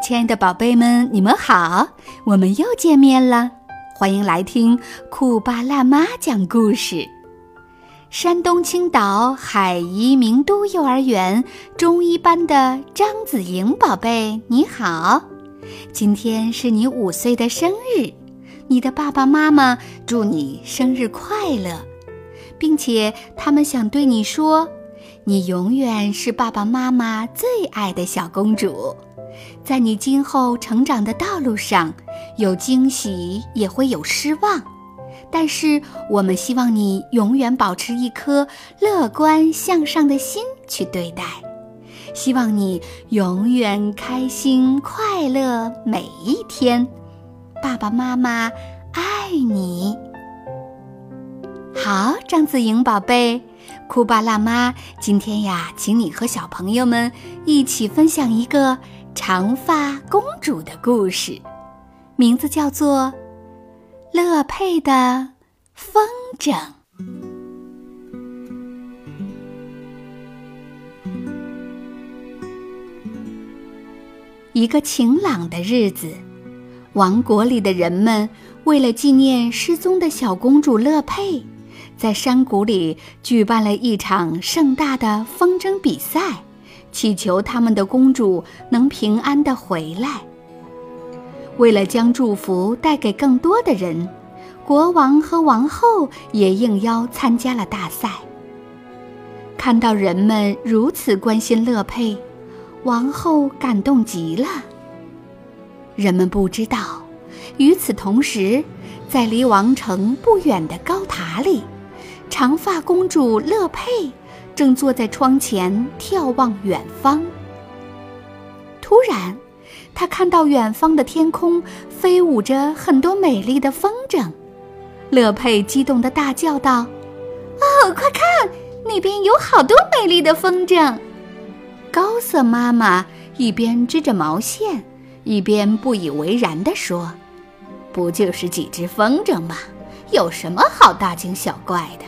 亲爱的宝贝们，你们好，我们又见面了，欢迎来听酷爸辣妈讲故事。山东青岛海怡名都幼儿园中一班的张子莹宝贝，你好，今天是你五岁的生日，你的爸爸妈妈祝你生日快乐，并且他们想对你说，你永远是爸爸妈妈最爱的小公主。在你今后成长的道路上，有惊喜也会有失望，但是我们希望你永远保持一颗乐观向上的心去对待，希望你永远开心快乐每一天。爸爸妈妈爱你。好，张子莹宝贝，酷爸辣妈今天呀，请你和小朋友们一起分享一个。长发公主的故事，名字叫做《乐佩的风筝》。一个晴朗的日子，王国里的人们为了纪念失踪的小公主乐佩，在山谷里举办了一场盛大的风筝比赛。祈求他们的公主能平安的回来。为了将祝福带给更多的人，国王和王后也应邀参加了大赛。看到人们如此关心乐佩，王后感动极了。人们不知道，与此同时，在离王城不远的高塔里，长发公主乐佩。正坐在窗前眺望远方。突然，他看到远方的天空飞舞着很多美丽的风筝。乐佩激动地大叫道：“哦，快看，那边有好多美丽的风筝！”高瑟妈妈一边织着毛线，一边不以为然地说：“不就是几只风筝吗？有什么好大惊小怪的？”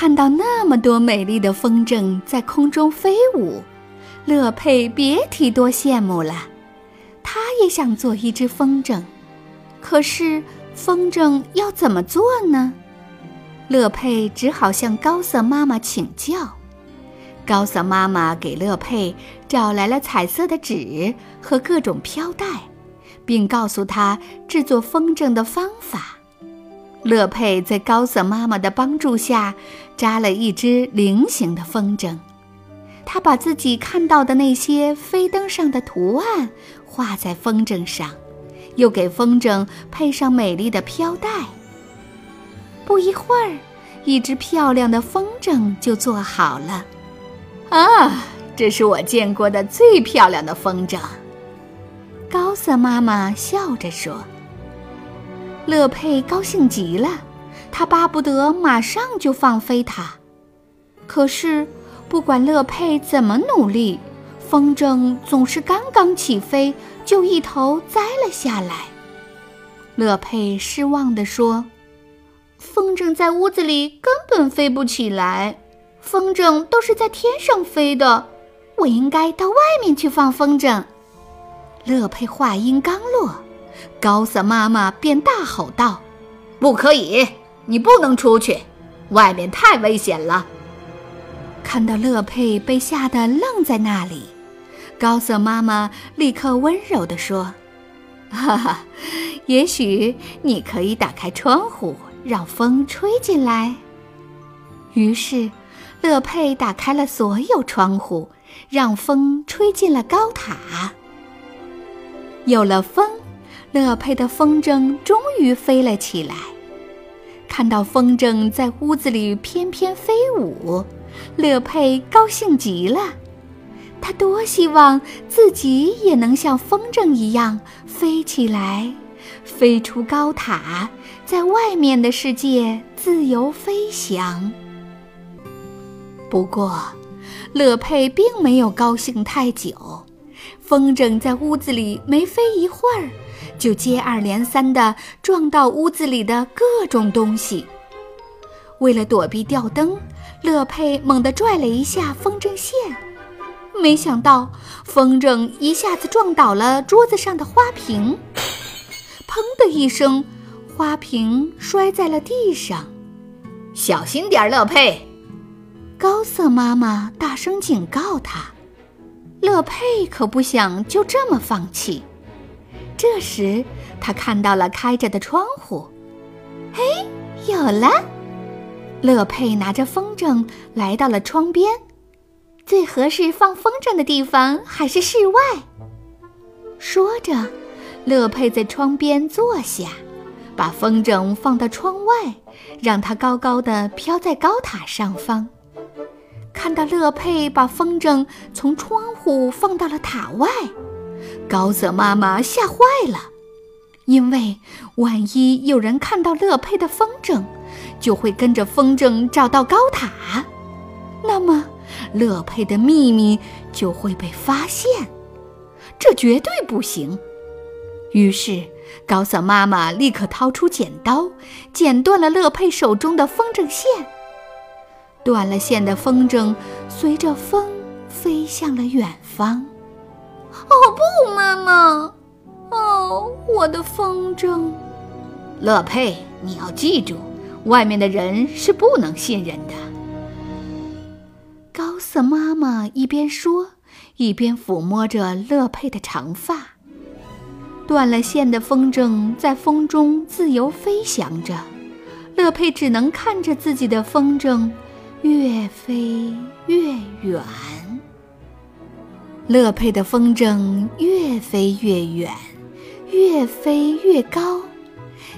看到那么多美丽的风筝在空中飞舞，乐佩别提多羡慕了。她也想做一只风筝，可是风筝要怎么做呢？乐佩只好向高瑟妈妈请教。高瑟妈妈给乐佩找来了彩色的纸和各种飘带，并告诉她制作风筝的方法。乐佩在高瑟妈妈的帮助下，扎了一只菱形的风筝。她把自己看到的那些飞灯上的图案画在风筝上，又给风筝配上美丽的飘带。不一会儿，一只漂亮的风筝就做好了。啊，这是我见过的最漂亮的风筝！高瑟妈妈笑着说。乐佩高兴极了，他巴不得马上就放飞它。可是，不管乐佩怎么努力，风筝总是刚刚起飞就一头栽了下来。乐佩失望地说：“风筝在屋子里根本飞不起来，风筝都是在天上飞的，我应该到外面去放风筝。”乐佩话音刚落。高瑟妈妈便大吼道：“不可以！你不能出去，外面太危险了。”看到乐佩被吓得愣在那里，高瑟妈妈立刻温柔地说：“哈哈，也许你可以打开窗户，让风吹进来。”于是，乐佩打开了所有窗户，让风吹进了高塔。有了风。乐佩的风筝终于飞了起来。看到风筝在屋子里翩翩飞舞，乐佩高兴极了。他多希望自己也能像风筝一样飞起来，飞出高塔，在外面的世界自由飞翔。不过，乐佩并没有高兴太久。风筝在屋子里没飞一会儿。就接二连三地撞到屋子里的各种东西。为了躲避吊灯，乐佩猛地拽了一下风筝线，没想到风筝一下子撞倒了桌子上的花瓶，砰的一声，花瓶摔在了地上。小心点，乐佩！高瑟妈妈大声警告他。乐佩可不想就这么放弃。这时，他看到了开着的窗户。嘿，有了！乐佩拿着风筝来到了窗边。最合适放风筝的地方还是室外。说着，乐佩在窗边坐下，把风筝放到窗外，让它高高的飘在高塔上方。看到乐佩把风筝从窗户放到了塔外，高瑟妈妈吓坏了，因为万一有人看到乐佩的风筝，就会跟着风筝找到高塔，那么。乐佩的秘密就会被发现，这绝对不行。于是，高瑟妈妈立刻掏出剪刀，剪断了乐佩手中的风筝线。断了线的风筝随着风飞向了远方。哦不，妈妈！哦，我的风筝！乐佩，你要记住，外面的人是不能信任的。高瑟妈妈一边说，一边抚摸着乐佩的长发。断了线的风筝在风中自由飞翔着，乐佩只能看着自己的风筝越飞越远。乐佩的风筝越飞越远，越飞越高，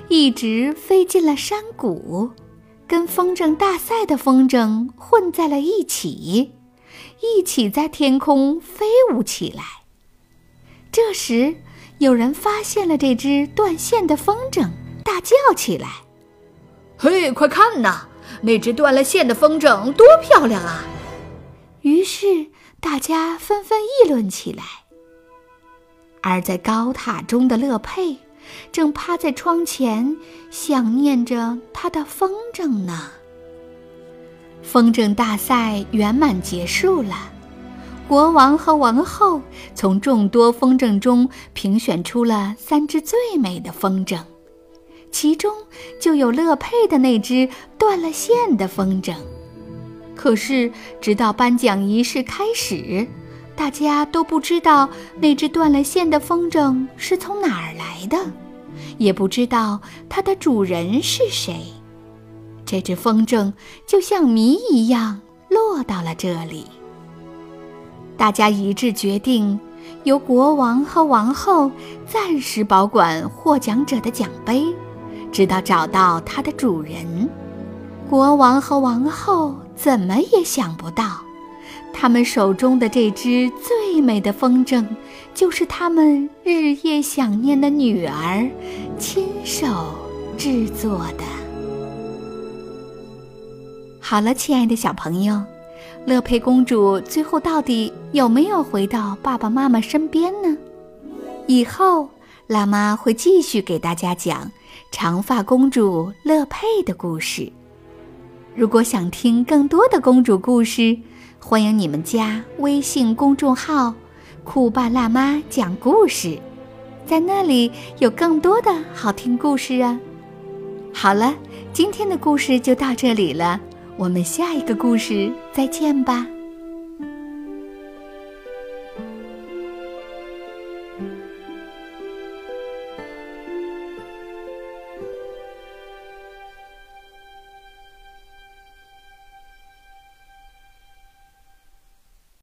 一直飞进了山谷。跟风筝大赛的风筝混在了一起，一起在天空飞舞起来。这时，有人发现了这只断线的风筝，大叫起来：“嘿，快看呐，那只断了线的风筝多漂亮啊！”于是，大家纷纷议论起来。而在高塔中的乐佩。正趴在窗前，想念着他的风筝呢。风筝大赛圆满结束了，国王和王后从众多风筝中评选出了三只最美的风筝，其中就有乐佩的那只断了线的风筝。可是，直到颁奖仪式开始，大家都不知道那只断了线的风筝是从哪儿来的。也不知道它的主人是谁，这只风筝就像谜一样落到了这里。大家一致决定，由国王和王后暂时保管获奖者的奖杯，直到找到它的主人。国王和王后怎么也想不到。他们手中的这只最美的风筝，就是他们日夜想念的女儿亲手制作的。好了，亲爱的小朋友，乐佩公主最后到底有没有回到爸爸妈妈身边呢？以后，辣妈会继续给大家讲长发公主乐佩的故事。如果想听更多的公主故事，欢迎你们加微信公众号“酷爸辣妈讲故事”，在那里有更多的好听故事啊！好了，今天的故事就到这里了，我们下一个故事再见吧。